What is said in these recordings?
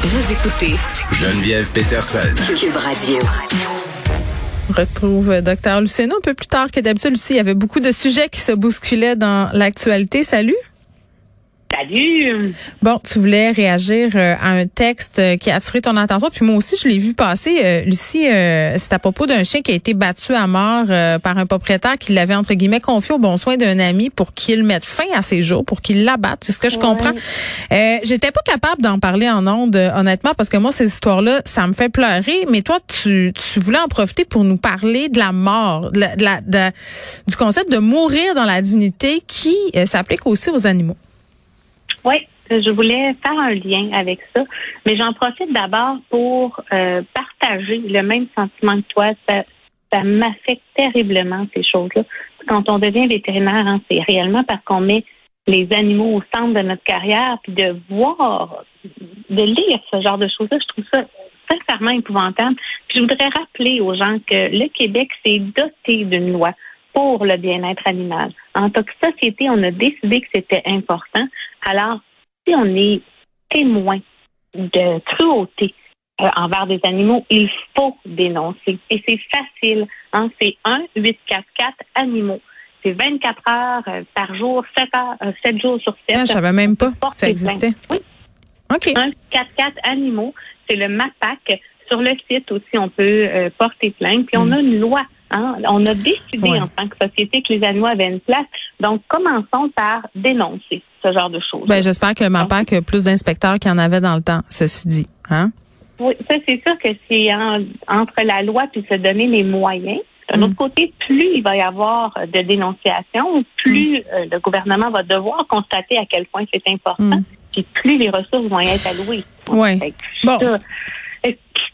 Vous écoutez Geneviève Peterson. Cube Radio. On retrouve Dr. Luceno un peu plus tard que d'habitude. Lucie, il y avait beaucoup de sujets qui se bousculaient dans l'actualité. Salut. Salut. Bon, tu voulais réagir euh, à un texte euh, qui a attiré ton attention. Puis moi aussi, je l'ai vu passer. Euh, Lucie, c'est à propos d'un chien qui a été battu à mort par un propriétaire qui l'avait, entre guillemets, confié au bon soin d'un ami pour qu'il mette fin à ses jours, pour qu'il l'abatte. C'est ce que je comprends. J'étais pas capable d'en parler en ondes, honnêtement, parce que moi, ces histoires-là, ça me fait pleurer. Mais toi, tu, tu voulais en profiter pour nous parler de la mort, de la, de du concept de mourir dans la dignité qui s'applique aussi aux animaux. Oui, je voulais faire un lien avec ça, mais j'en profite d'abord pour euh, partager le même sentiment que toi. Ça, ça m'affecte terriblement ces choses-là. Quand on devient vétérinaire, hein, c'est réellement parce qu'on met les animaux au centre de notre carrière, puis de voir, de lire ce genre de choses-là, je trouve ça sincèrement épouvantable. Puis je voudrais rappeler aux gens que le Québec s'est doté d'une loi pour le bien-être animal. En tant que société, on a décidé que c'était important. Alors, si on est témoin de cruauté euh, envers des animaux, il faut dénoncer. Et c'est facile. Hein? C'est 1 8 4 4 animaux. C'est 24 heures euh, par jour, 7, heures, 7 euh, jours sur 7. Ah, je savais même pas que ça existait. Oui. OK. 1 4 4 animaux. C'est le MAPAC. Sur le site aussi, on peut porter plainte. Puis on mm. a une loi Hein? On a décidé en tant que société que les animaux avaient une place. Donc, commençons par dénoncer ce genre de choses. Ben, j'espère que ma PAC a plus d'inspecteurs qu'il y en avait dans le temps, ceci dit. Hein? Oui, ça, c'est sûr que c'est entre la loi puis se donner les moyens. D'un autre mm. côté, plus il va y avoir de dénonciations, plus mm. euh, le gouvernement va devoir constater à quel point c'est important, mm. puis plus les ressources vont être allouées. Oui. Bon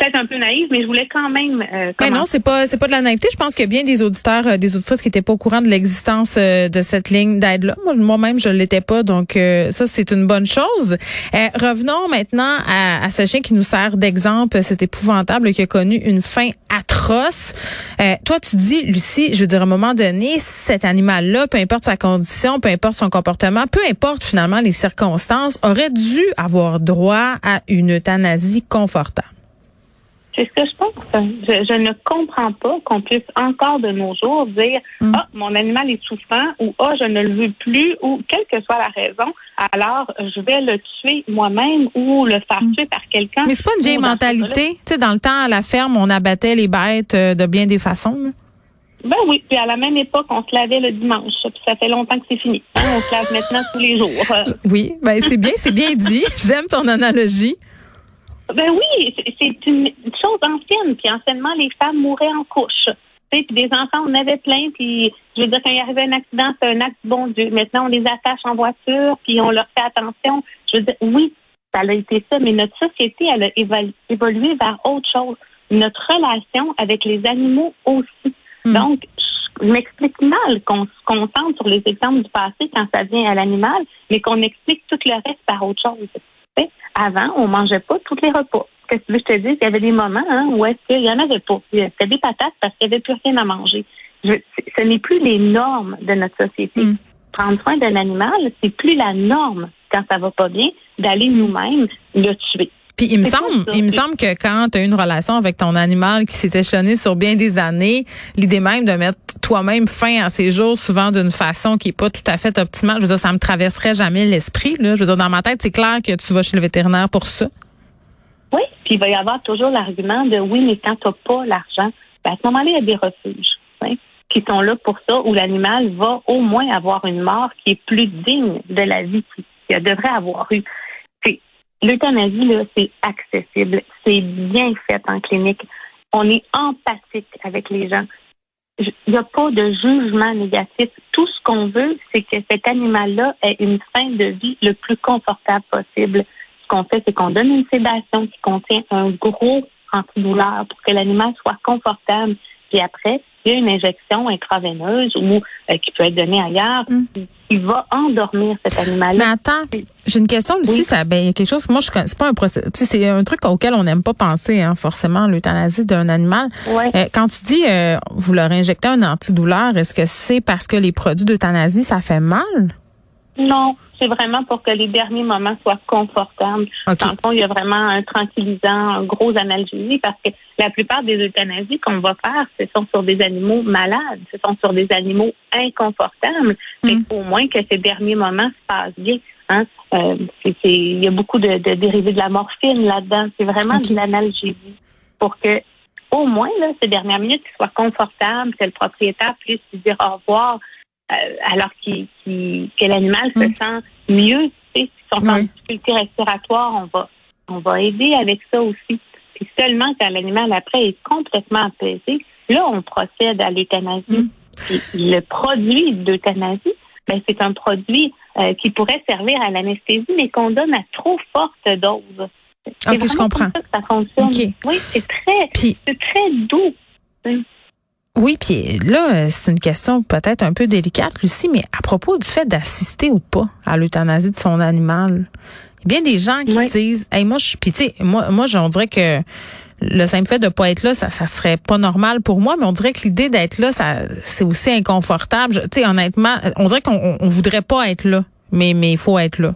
peut-être un peu naïve, mais je voulais quand même. Euh, mais non, c'est pas c'est pas de la naïveté. Je pense qu'il y a bien des auditeurs, euh, des auditrices qui étaient pas au courant de l'existence euh, de cette ligne d'aide là. Moi-même, je l'étais pas, donc euh, ça c'est une bonne chose. revenons maintenant à, à, ce chien qui nous sert d'exemple, cet épouvantable qui a connu une fin atroce. toi, tu dis, Lucie, je veux dire, à un moment donné, cet animal-là, peu importe sa condition, peu importe son comportement, peu importe finalement les circonstances, aurait dû avoir droit à une euthanasie confortable. C'est ce que je pense. Je, ne comprends pas qu'on puisse encore de nos jours dire mm. Ah, mon animal est souffrant ou Ah, je ne le veux plus ou quelle que soit la raison, alors je vais le tuer moi-même ou le faire mm. tuer par quelqu'un. Mais c'est pas une vieille mentalité. Tu sais, dans le temps, à la ferme, on abattait les bêtes euh, de bien des façons. Ben oui, puis à la même époque, on se lavait le dimanche. Puis ça fait longtemps que c'est fini. Hein, on se lave maintenant tous les jours. Oui, ben c'est bien, c'est bien dit. J'aime ton analogie. Ben oui, c'est une chose ancienne. Puis anciennement, les femmes mouraient en couche. Puis des enfants, on avait plein. Puis je veux dire, quand il arrivait un accident, c'est un acte bon Dieu. Maintenant, on les attache en voiture, puis on leur fait attention. Je veux dire, oui, ça a été ça, mais notre société, elle a évolué vers autre chose. Notre relation avec les animaux aussi. Hmm. Donc, je m'explique mal qu'on se concentre sur les exemples du passé quand ça vient à l'animal, mais qu'on explique tout le reste par autre chose avant, on mangeait pas tous les repas. Qu'est-ce que tu veux que je te dise? Il y avait des moments hein, où est-ce qu'il y en avait pas. C'était des patates parce qu'il n'y avait plus rien à manger. ce n'est plus les normes de notre société. Mm. Prendre soin d'un animal, c'est plus la norme quand ça va pas bien d'aller nous-mêmes le tuer. Puis il me semble, il me semble que quand tu as une relation avec ton animal qui s'est échelonné sur bien des années, l'idée même de mettre toi-même fin à ses jours, souvent d'une façon qui est pas tout à fait optimale, je veux dire, ça me traverserait jamais l'esprit. Là. Je veux dire, dans ma tête, c'est clair que tu vas chez le vétérinaire pour ça. Oui, puis il va y avoir toujours l'argument de oui, mais quand tu n'as pas l'argent, ben à ce moment-là, il y a des refuges hein, qui sont là pour ça, où l'animal va au moins avoir une mort qui est plus digne de la vie qu'il devrait avoir eu. L'euthanasie, là, c'est accessible, c'est bien fait en clinique. On est empathique avec les gens. Il n'y a pas de jugement négatif. Tout ce qu'on veut, c'est que cet animal-là ait une fin de vie le plus confortable possible. Ce qu'on fait, c'est qu'on donne une sédation qui contient un gros antidouleur pour que l'animal soit confortable. Puis après, il y a une injection intraveineuse ou euh, qui peut être donnée ailleurs. Mm. Il va endormir cet animal. Mais attends, j'ai une question aussi. Ça, ben, il y a quelque chose que moi je c'est pas un procès. C'est un truc auquel on n'aime pas penser, hein, forcément, l'euthanasie d'un animal. Euh, quand tu dis euh, vous leur injectez un antidouleur, est-ce que c'est parce que les produits d'euthanasie ça fait mal? Non, c'est vraiment pour que les derniers moments soient confortables. OK. Dans le fond, il y a vraiment un tranquillisant, un gros analgésie, parce que la plupart des euthanasies qu'on va faire, ce sont sur des animaux malades, ce sont sur des animaux inconfortables. Mais Mm. au moins que ces derniers moments se passent bien. Hein? Euh, c'est- c'est- il y a beaucoup de, de dérivés de la morphine là-dedans. C'est vraiment de l'analgésie pour que au moins là, ces dernières minutes soient confortables, que le propriétaire puisse lui dire au revoir euh, alors qu'il, qu'il- que l'animal se Mm. sent mieux. Tu sais, si sont en difficulté respiratoire, on va on va aider avec ça aussi. Puis seulement quand l'animal après est complètement apaisé, là on procède à l'euthanasie. Mm. Le produit d'euthanasie, ben, c'est un produit euh, qui pourrait servir à l'anesthésie, mais qu'on donne à trop forte dose. Ok, je comprends. ça que ça fonctionne. Oui, c'est très, très doux. oui, puis là, c'est une question peut-être un peu délicate, Lucie, mais à propos du fait d'assister ou pas à l'euthanasie de son animal, bien des gens qui Oui. disent, hey, moi, je, tu sais, moi, moi, on dirait que le simple fait de pas être là, ça, ça serait pas normal pour moi, mais on dirait que l'idée d'être là, ça, c'est aussi inconfortable. Tu sais, honnêtement, on dirait qu'on on, voudrait pas être là, mais mais il faut être là.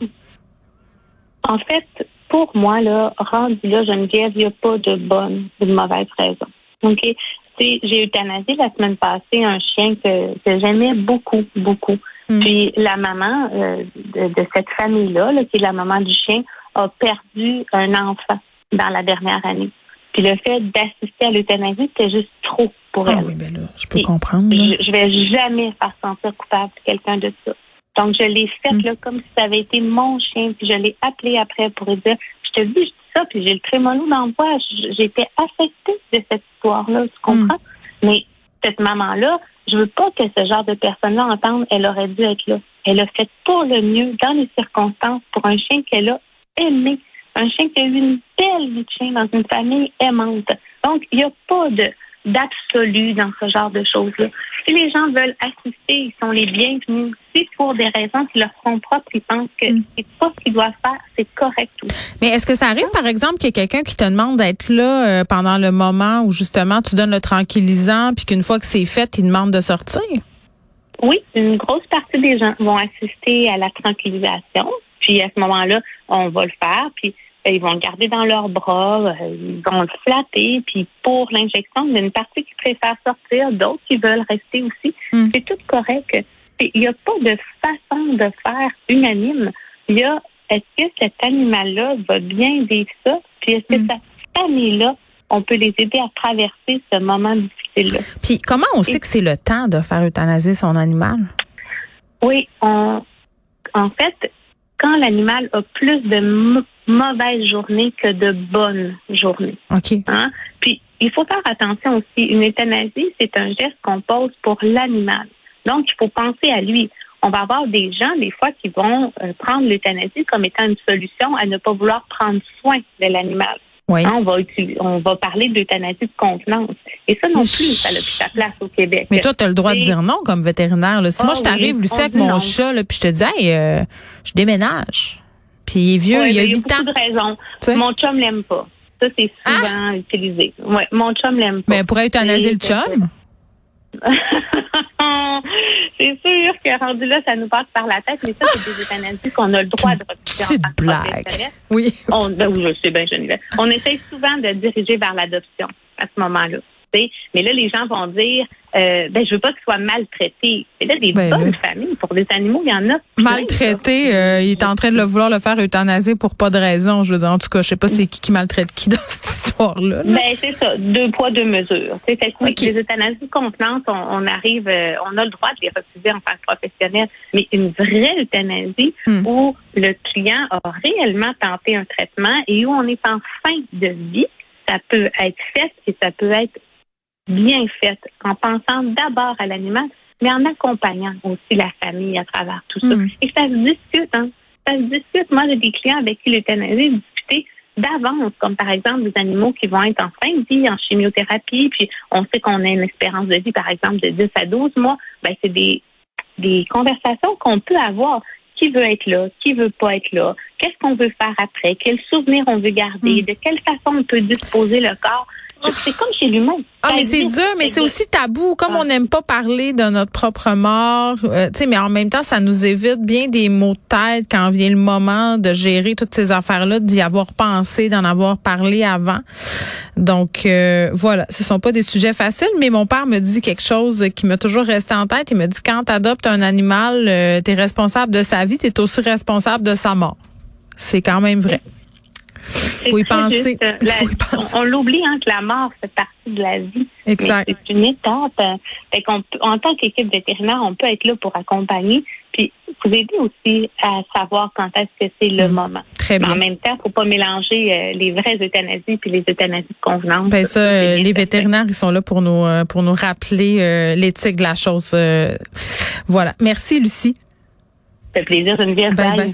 En fait, pour moi, là, rendu là, Geneviève, il n'y a pas de bonne ou de mauvaise raison. OK? Tu sais, J'ai euthanasié la semaine passée un chien que, que j'aimais beaucoup, beaucoup. Mm. Puis la maman euh, de, de cette famille-là, là, qui est la maman du chien, a perdu un enfant dans la dernière année. Puis le fait d'assister à l'euthanasie, c'était juste trop pour Ah elle. oui, ben là, je peux Et comprendre. là. Je, je vais jamais faire sentir coupable quelqu'un de ça. Donc, je l'ai fait Mm. là, comme si ça avait été mon chien, puis je l'ai appelé après pour lui dire Je te dis, je dis ça, puis j'ai le trémolo dans le J'étais affectée de cette histoire-là, tu comprends? Mais cette maman-là, je veux pas que ce genre de personne-là entende elle aurait dû être là. Elle a fait pour le mieux dans les circonstances pour un chien qu'elle a aimé. Un chien qui a eu une belle vie de chien dans une famille aimante. Donc, il n'y a pas de d'absolu dans ce genre de choses-là. Si les gens veulent assister, ils sont les bienvenus. Si pour des raisons qui leur sont propres, ils pensent que Mm. c'est pas ce qu'ils doivent faire, c'est correct aussi. Mais est-ce que ça arrive, par exemple, qu'il y a quelqu'un qui te demande d'être là euh, pendant le moment où justement tu donnes le tranquillisant, puis qu'une fois que c'est fait, il demande de sortir? Oui, une grosse partie des gens vont assister à la tranquillisation. Puis à ce moment-là, on va le faire. Puis ils vont le garder dans leurs bras, euh, ils vont le flatter. Puis pour l'injection, il y a une partie qui préfère sortir, d'autres qui veulent rester aussi. Mm. C'est tout correct. Il n'y a pas de façon de faire unanime. Il y a est-ce que cet animal-là va bien vivre ça? Puis est-ce que Mm. cette famille-là, on peut les aider à traverser ce moment difficile-là? Puis comment on sait que c'est le temps de faire euthanasier son animal? Oui, on, en fait, quand l'animal a plus de m- mauvaises journées que de bonnes journées. OK. Hein? Puis, il faut faire attention aussi. Une euthanasie, c'est un geste qu'on pose pour l'animal. Donc, il faut penser à lui. On va avoir des gens, des fois, qui vont euh, prendre l'euthanasie comme étant une solution à ne pas vouloir prendre soin de l'animal. Oui. Hein, on, va on va parler d'euthanasie de contenance. Et ça non plus, ça n'a plus sa place au Québec. Mais toi, tu as le droit de dire non comme vétérinaire. Là. Si Ah moi, je t'arrive, oui, Lucie, avec mon non. chat, là, puis je te dis, hey, euh, je déménage. Puis il est vieux, Ouais, il a ben, 8 beaucoup ans. de raisons. Tu sais? Mon chum l'aime pas. Ça, c'est souvent utilisé. Ouais, mon chum l'aime pas. Mais elle pourrait euthanasier le Et- chum? c'est sûr que rendu là, ça nous passe par la tête, mais ça, c'est des euthanasies qu'on a le droit de refuser en Petite tant que blague. Oui. On, ben oui, je sais bien, Geneviève. On essaye souvent de diriger vers l'adoption à ce moment-là. Mais là, les gens vont dire, euh, ben, je veux pas qu'ils soient maltraités. Mais là, des Ben, bonnes là. familles, pour des animaux, il y en a Maltraité, euh, il est en train de le vouloir le faire euthanasier pour pas de raison. Je veux dire, en tout cas, je sais pas c'est qui qui maltraite qui dans cette histoire-là. là. Ben, c'est ça. Deux poids, deux mesures. Sais, Fait que oui, les euthanasies de contenance, on, on arrive, euh, on a le droit de les refuser en tant que professionnel. Mais une vraie euthanasie Hmm. où le client a réellement tenté un traitement et où on est en fin de vie, ça peut être fait et ça peut être bien fait en pensant d'abord à l'animal, mais en accompagnant aussi la famille à travers tout ça. Hmm. Et ça se discute, hein. Ça se discute. Moi, j'ai des clients avec qui l'euthanasie est discutée d'avance, comme par exemple des animaux qui vont être en fin de vie, en chimiothérapie, puis on sait qu'on a une espérance de vie, par exemple, de 10 à 12 mois. Ben, c'est des, des conversations qu'on peut avoir. Qui veut être là? Qui veut pas être là? Qu'est-ce qu'on veut faire après? Quels souvenirs on veut garder? Mm. De quelle façon on peut disposer le corps? C'est comme chez l'humain. Ah, mais c'est dur, mais c'est aussi tabou. Comme on n'aime pas parler de notre propre mort, euh, tu sais, mais en même temps, ça nous évite bien des mots de tête quand vient le moment de gérer toutes ces affaires-là, d'y avoir pensé, d'en avoir parlé avant. Donc, euh, voilà, ce sont pas des sujets faciles, mais mon père me dit quelque chose qui m'a toujours resté en tête. Il me dit, quand tu adoptes un animal, euh, tu es responsable de sa vie, tu es aussi responsable de sa mort. C'est quand même vrai. Faut y penser. Faut y penser. On, l'oublie hein, que la mort fait partie de la vie. Exact. C'est une étape. Fait qu'on, en tant qu'équipe vétérinaire, on peut être là pour accompagner, puis vous aider aussi à savoir quand est-ce que c'est le mm. moment. Très bien. Mais en même temps, faut pas mélanger euh, les vraies euthanasies puis les euthanasies de convenance. Ben ça, euh, les vétérinaires, ils sont là pour nous euh, pour nous rappeler l'éthique de la chose. voilà. Merci, Lucie. Ça fait plaisir, Geneviève. Bye. bye.